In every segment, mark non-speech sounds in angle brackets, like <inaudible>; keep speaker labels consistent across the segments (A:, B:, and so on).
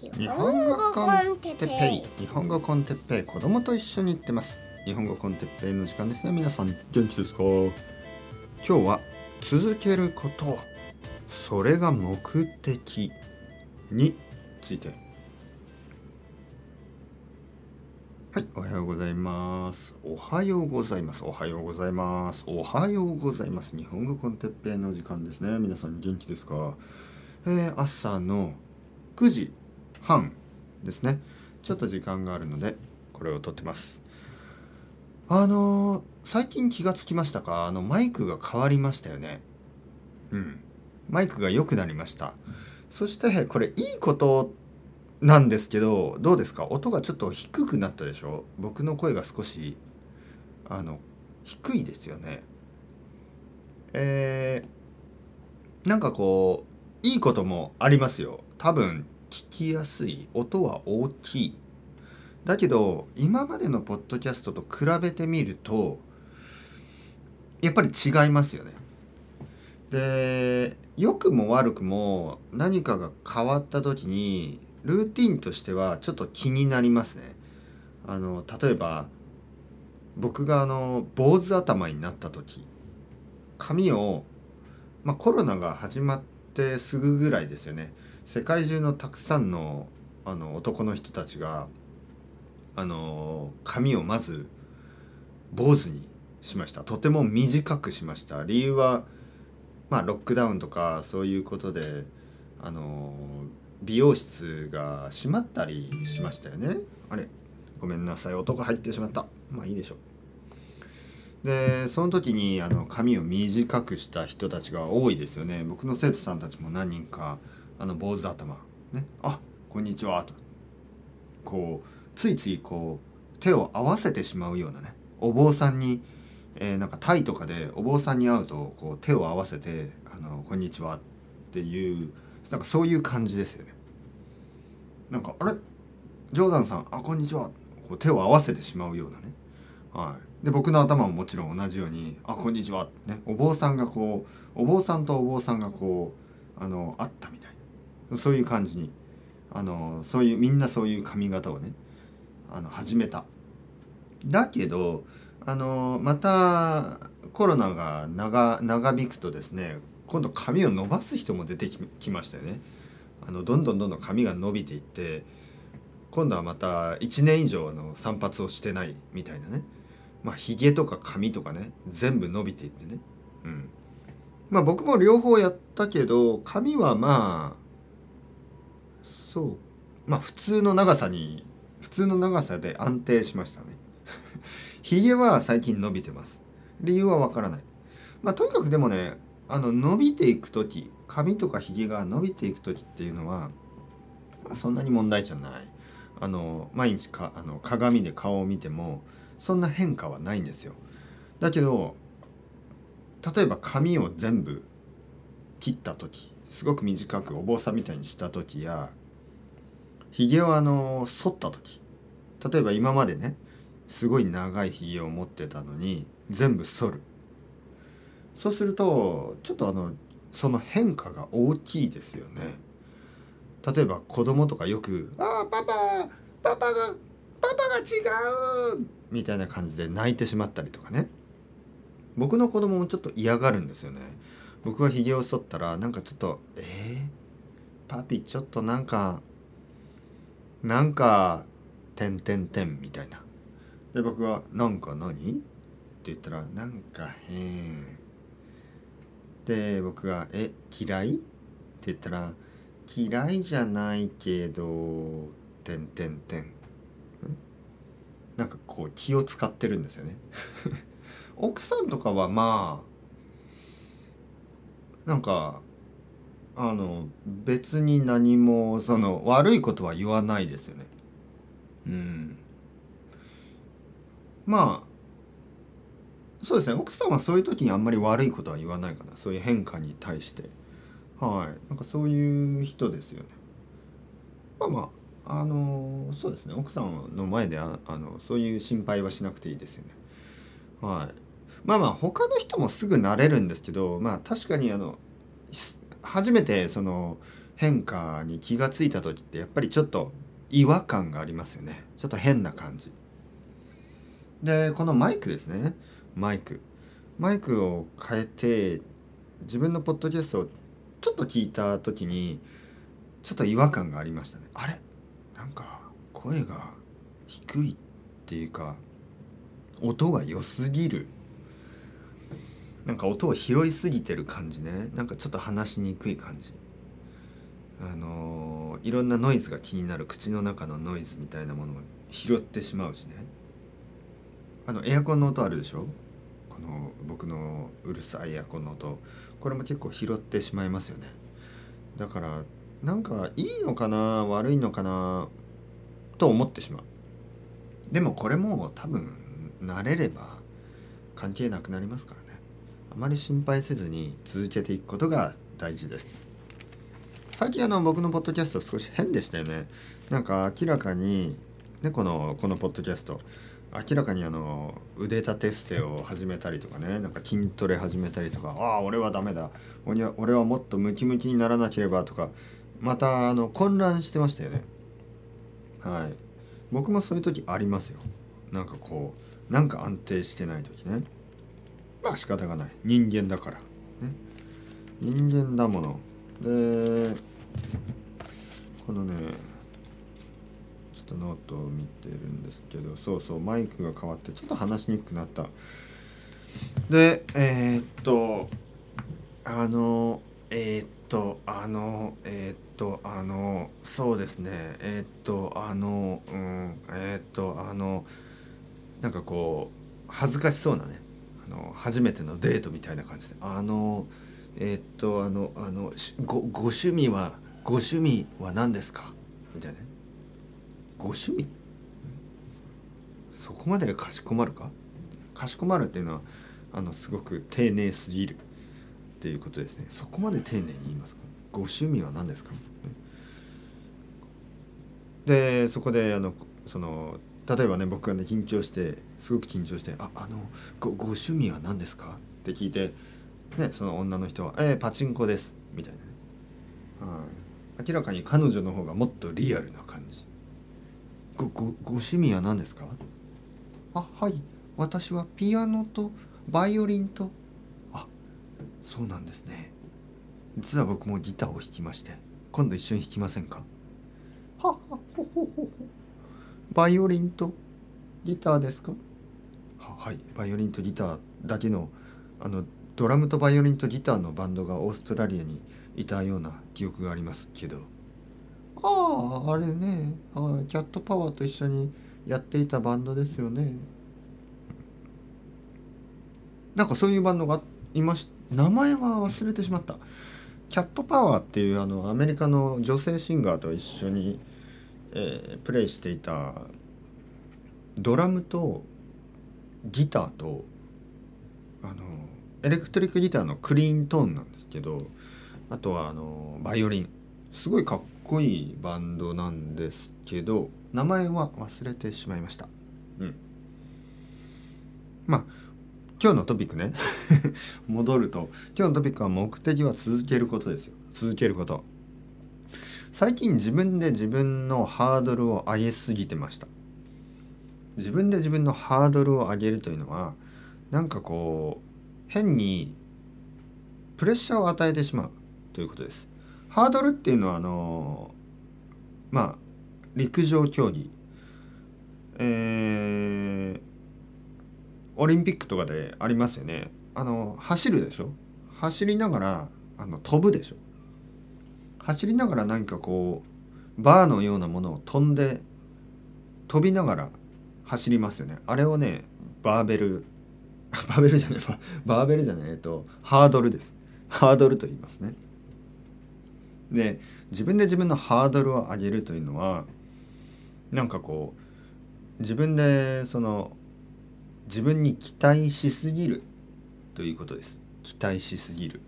A: 日本語コンテッペイ日本語コンテッペイ子供と一緒に行ってます日本語コンテッペイの時間ですね皆さん元気ですか？今日は続けることそれが目的についてはい、おはようございます。おはようございます。おはようございます。おはようございます。日本語コンテッペイの時間ですね。皆さん元気ですか？えー、朝の9時半ですね。ちょっと時間があるので、これを撮ってます。あのー最近気がつきましたか？あの、マイクが変わりましたよね。うん。マイクが良くなりました。そして、これいいことなんですけどどうですか？音がちょっと低くなったでしょ？僕の声が少しあの低いですよねえー、なんかこういいこともありますよ多分聞きやすい。音は大きい。だけど今までのポッドキャストと比べてみるとやっぱり違いますよね。で良くも悪くも何かが変わった時にルーティンとしてはちょっと気になりますね。あの例えば僕があの坊主頭になった時髪を、まあ、コロナが始まってすぐぐらいですよね。世界中のたくさんのあの男の人たちがあの髪をまず坊主にしました。とても短くしました。理由はまあロックダウンとかそういうことであの美容室が閉まったりしましたよね。あれごめんなさい。音が入ってしまった。まあいいでしょう。でその時にあの髪を短くした人たちが多いですよね。僕の生徒さんたちも何人かあの坊主頭。ね。あこんにちは。と。こうついついこう手を合わせてしまうようなね。お坊さんに、えーなんかタイとかでお坊さんに会うとこう手を合わせて「あのこんにちは」っていうなんかそういう感じですよね。なんかあれ？ジョーダンさんあこんにちは。こう手を合わせてしまうようなね。はい、で僕の頭ももちろん同じように「あこんにちは」ね。お坊さんがこうお坊さんとお坊さんがこうあの会ったみたいそういう感じにあのそういうみんなそういう髪型をねあの始めた。だけどあのまたコロナが長長引くとですね今度髪を伸ばす人も出てきましたよね。あのどんどんどんどん髪が伸びていって今度はまた1年以上の散髪をしてないみたいなねまあひげとか髪とかね全部伸びていってねうんまあ僕も両方やったけど髪はまあそう。まあ普通の長さに普通の長さで安定しましたね。ひげは最近伸びてます。理由はわからない。まあとにかくでもねあの伸びていく時髪とかひげが伸びていく時っていうのは、まあ、そんなに問題じゃない。あの毎日かあの鏡で顔を見てもそんな変化はないんですよ。だけど例えば髪を全部切った時すごく短くお坊さんみたいにした時やひげをあの剃った時例えば今までねすごい長いひげを持ってたのに全部剃る。そうするとちょっとあのその変化が大きいですよね。例えば子供とかよく「ああパパパパがパパが違う!」みたいな感じで泣いてしまったりとかね。僕の子供もちょっと嫌がるんですよね。僕がひげを剃ったらなんかちょっと「えー、パピちょっとなんかなんかてんてんてん」みたいなで僕が「なんか何?」って言ったら「なんか変」で僕が「え嫌い?」って言ったら「嫌いじゃないけどてんてんて」ん？なんかこう気を使ってるんですよね <laughs> 奥さんとかはまあなんかあの別に何もその悪いことは言わないですよね。うん。まあそうですね。奥さんはそういう時にあんまり悪いことは言わないかな。そういう変化に対して。はい。なんかそういう人ですよね。まあまああのそうですね。奥さんの前でああのそういう心配はしなくていいですよね。はい。まあまあ他の人もすぐ慣れるんですけどまあ確かにあの初めてその変化に気がついた時ってやっぱりちょっと違和感がありますよね。ちょっと変な感じ。でこのマイクですね。マイク。マイクを変えて自分のポッドキャストをちょっと聞いた時にちょっと違和感がありましたね。あれ？なんか声が低いっていうか音が良すぎる。なんか音を拾いすぎてる感じね。なんかちょっと話しにくい感じ。あのー、いろんなノイズが気になる口の中のノイズみたいなものを拾ってしまうしね。あのエアコンの音あるでしょ？この僕のうるさいエアコンの音。これも結構拾ってしまいますよね。だからなんかいいのかな？悪いのかな？と思ってしまう。でもこれも多分慣れれば関係なくなりますからね。まり心配せずに続けていくことが大事です。最近あの僕のポッドキャスト少し変でしたよね。なんか明らかにねこのこのポッドキャスト明らかにあの腕立て伏せを始めたりとかねなんか筋トレ始めたりとかああ俺はダメだ。俺はもっとムキムキにならなければとかまたあの混乱してましたよね。はい。僕もそういう時ありますよ。なんかこうなんか安定してない時ね。まあ仕方がない。人間だから、ね、人間だもの。でこのねちょっとノートを見てるんですけどそうそうマイクが変わってちょっと話しにくくなった。でえー、っとあのえー、っとあのえー、っとあのそうですね。えっとあのうんえっとあのなんかこう恥ずかしそうなね。の初めてのデートみたいな感じであのえー、っとあのあのごご趣味はご趣味は何ですか？みたいな。ご趣味？そこまでかしこまるか？かしこまるっていうのはあのすごく丁寧すぎるっていうことですね。そこまで丁寧に言いますか？ご趣味は何ですか？でそこであのその例えばね僕がね緊張してすごく緊張して「ああのごご趣味は何ですか?」って聞いて、ね、その女の人は「えー、パチンコです」みたいなね、はい、明らかに彼女の方がもっとリアルな感じ。ごごご趣味は何ですか？あはい。私はピアノとバイオリンとあそうなんですね。実は僕もギターを弾きまして今度一緒に弾きませんか？ははほほほ。バイオリンとギターですか？ははいバイオリンとギターだけのあのドラムとバイオリンとギターのバンドがオーストラリアにいたような記憶がありますけど。あああれね。あキャットパワーと一緒にやっていたバンドですよね。なんかそういうバンドがいまし名前は忘れてしまった。キャットパワーっていうあのアメリカの女性シンガーと一緒にえー、プレイしていたドラムとギターとあのエレクトリックギターのクリーントーンなんですけどあとはあのバイオリン。すごいかっこいいバンドなんですけど名前は忘れてしまいました。うん。まあ今日のトピックね。<laughs> 戻ると今日のトピックは目的は続けることですよ。続けること最近自分で自分のハードルを上げすぎてました。自分で自分のハードルを上げるというのはなんかこう変にプレッシャーを与えてしまうということです。ハードルっていうのはあのまあ陸上競技。えー、オリンピックとかでありますよね。あの走るでしょ？走りながらあの飛ぶでしょ？走りながら何かこうバーのようなものを飛んで飛びながら走りますよね。あれをねバーベル <laughs> バーベルじゃないバーベルじゃないえっとハードルです。ハードルと言いますね。で自分で自分のハードルを上げるというのはなんかこう自分でその自分に期待しすぎるということです。期待しすぎる。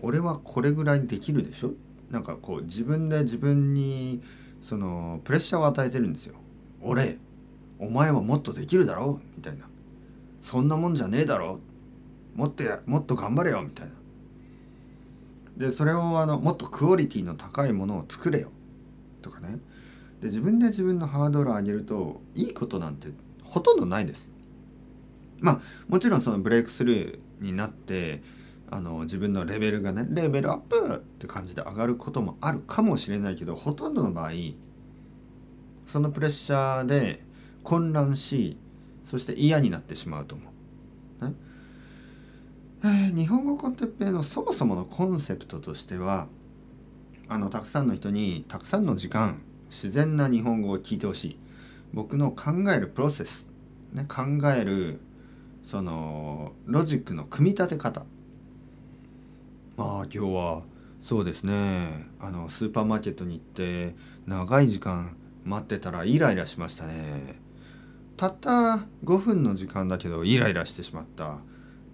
A: 俺はこれぐらいできるでしょ？なんかこう自分で自分にそのプレッシャーを与えてるんですよ。俺お前はもっとできるだろう。みたいな。そんなもんじゃねえだろもっとやもっと頑張れよ。みたいな。でそれをあのもっとクオリティの高いものを作れよ。とかね。で自分で自分のハードルを上げるといいことなんてほとんどないです。まあもちろんそのブレイクスルーになってあの自分のレベルがねレベルアップって感じで上がることもあるかもしれないけどほとんどの場合そのプレッシャーで混乱しそして嫌になってしまうと思う。ねえー、日本語コンテッペイのそもそものコンセプトとしてはあのたくさんの人にたくさんの時間自然な日本語を聞いてほしい僕の考えるプロセス、ね、考えるそのロジックの組み立て方まあ今日はそうですね。あのスーパーマーケットに行って長い時間待ってたらイライラしましたね。たった5分の時間だけどイライラしてしまった。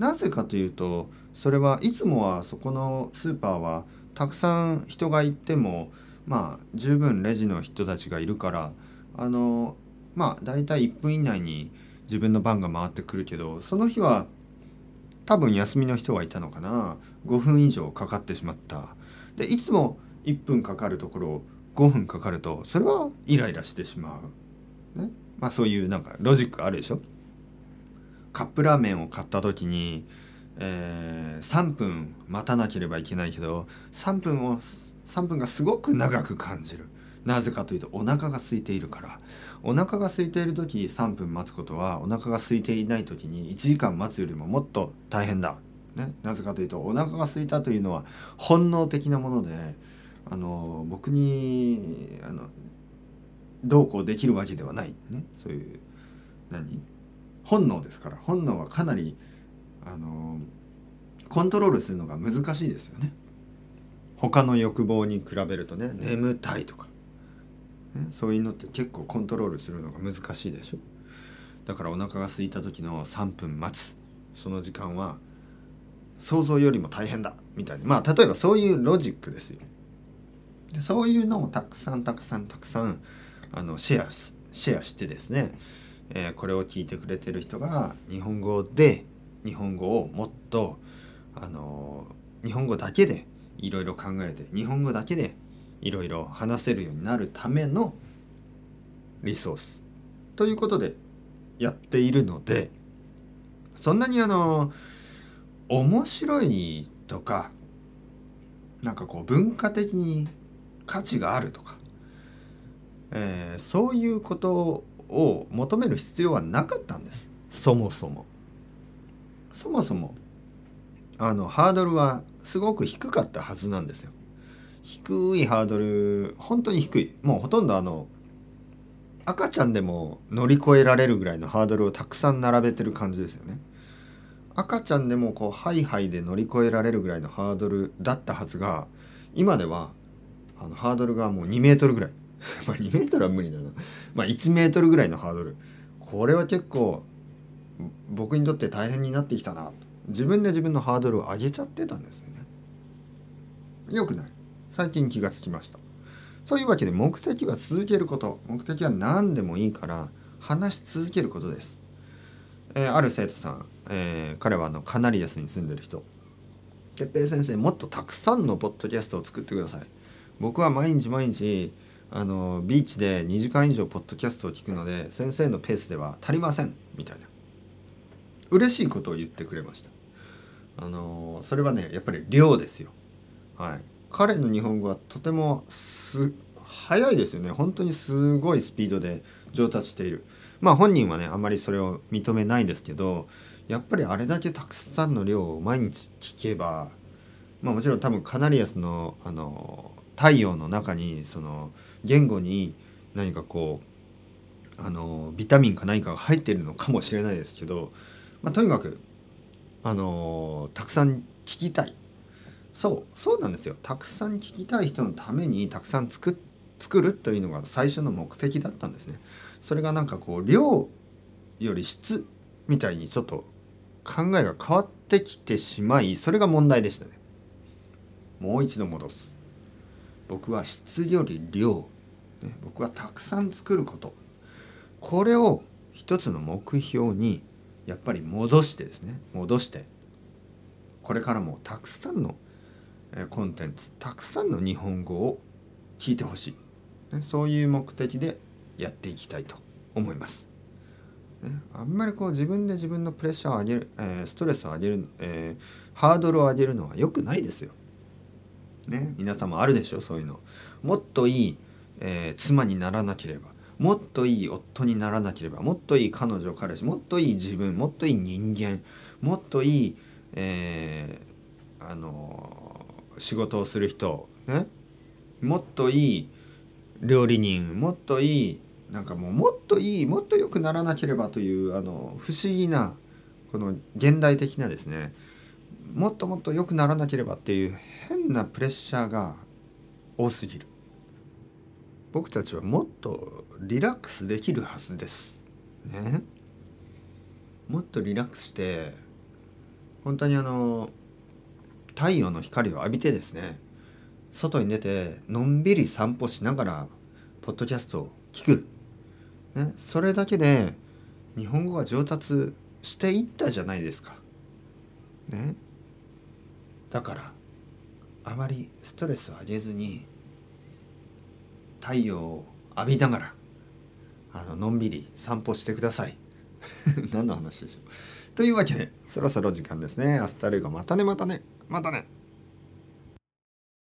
A: なぜかというとそれはいつもはそこのスーパーはたくさん人が行ってもまあ十分レジの人たちがいるからあのまあ大体1分以内に自分の番が回ってくるけどその日は多分休みの人はいたのかな。5分以上かかってしまった。でいつも1分かかるところ5分かかるとそれはイライラしてしまう、ね、まあそういうなんかロジックあるでしょ。カップラーメンを買った時に、えー、3分待たなければいけないけど3分を3分がすごく長く感じる。なぜかというとお腹が空いているから。お腹が空いている時3分待つことはお腹が空いていない時に1時間待つよりももっと大変だ、ね、なぜかというとお腹が空いたというのは本能的なものであの僕にあのどうこうできるわけではない。ね。そういう何？本能ですから。本能はかなりあのコントロールするのが難しいですよね。他の欲望に比べるとね眠たいとか。ね、そういうのって結構コントロールするのが難しいでしょ？だからお腹が空いた時の3分待つ。その時間は想像よりも大変だ。みたいな。まあ例えばそういうロジックですよ。でそういうのをたくさんたくさんたくさんあのシェアシェアしてですね、えー、これを聞いてくれてる人が日本語で日本語をもっとあの日本語だけでいろいろ考えて日本語だけでいろいろ話せるようになるためのリソースということでやっているのでそんなにあの面白いとかなんかこう文化的に価値があるとか、えー、そういうことを求める必要はなかったんですそもそも。そもそもあのハードルはすごく低かったはずなんですよ。低いハードル本当に低い。もうほとんどあの赤ちゃんでも乗り越えられるぐらいのハードルをたくさん並べてる感じですよね。赤ちゃんでもこうハイハイで乗り越えられるぐらいのハードルだったはずが今ではあのハードルがもう2メートルぐらい。<laughs> まあ2メートルは無理だな。まあ1メートルぐらいのハードル。これは結構僕にとって大変になってきたな。自分で自分のハードルを上げちゃってたんですよね。よくない。最近気がつきました。というわけで目的は続けること。目的は何でもいいから話し続けることです。えー、ある生徒さん、えー、彼はあのカナリアスに住んでる人。哲平先生もっとたくさんのポッドキャストを作ってください。僕は毎日毎日あのビーチで2時間以上ポッドキャストを聞くので先生のペースでは足りません。みたいな。嬉しいことを言ってくれました。あのそれはねやっぱり量ですよ。はい。彼の日本語はとてもす早いですよね。本当にすごいスピードで上達している。まあ本人はねあんまりそれを認めないですけどやっぱりあれだけたくさんの量を毎日聞けばまあもちろん多分カナリアスのあの太陽の中にその言語に何かこうあのビタミンか何かが入っているのかもしれないですけど、まあ、とにかくあのたくさん聞きたい。そうそうなんですよ。たくさん聞きたい人のためにたくさん作作るというのが最初の目的だったんですね。それがなんかこう量より質みたいにちょっと考えが変わってきてしまいそれが問題でしたね。もう一度戻す。僕は質より量、ね、僕はたくさん作ること。これを一つの目標にやっぱり戻してですね。戻して。これからもたくさんのコンテンツたくさんの日本語を聞いてほしい、ね、そういう目的でやっていきたいと思います。ね、あんまりこう自分で自分のプレッシャーを上げる、え、ストレスを上げる、え、ハードルを上げるのは良くないですよ。ね、皆さんもあるでしょそういうの。もっといい、えー、妻にならなければもっといい夫にならなければもっといい彼女彼氏もっといい自分もっといい人間もっといい、えー、あの仕事をする人、ね、もっといい料理人もっといいなんかもうもっといいもっと良くならなければというあの不思議なこの現代的なですねもっともっと良くならなければっていう変なプレッシャーが多すぎる。僕たちはもっとリラックスできるはずです。ね？もっとリラックスして本当にあの太陽の光を浴びてですね外に出てのんびり散歩しながらポッドキャストを聞くね、それだけで日本語が上達していったじゃないですか。ね。だからあまりストレスを上げずに太陽を浴びながらあののんびり散歩してください。<laughs> 何の話でしょう。というわけでそろそろ時間ですね。アスタルゴまたねまたねまたね。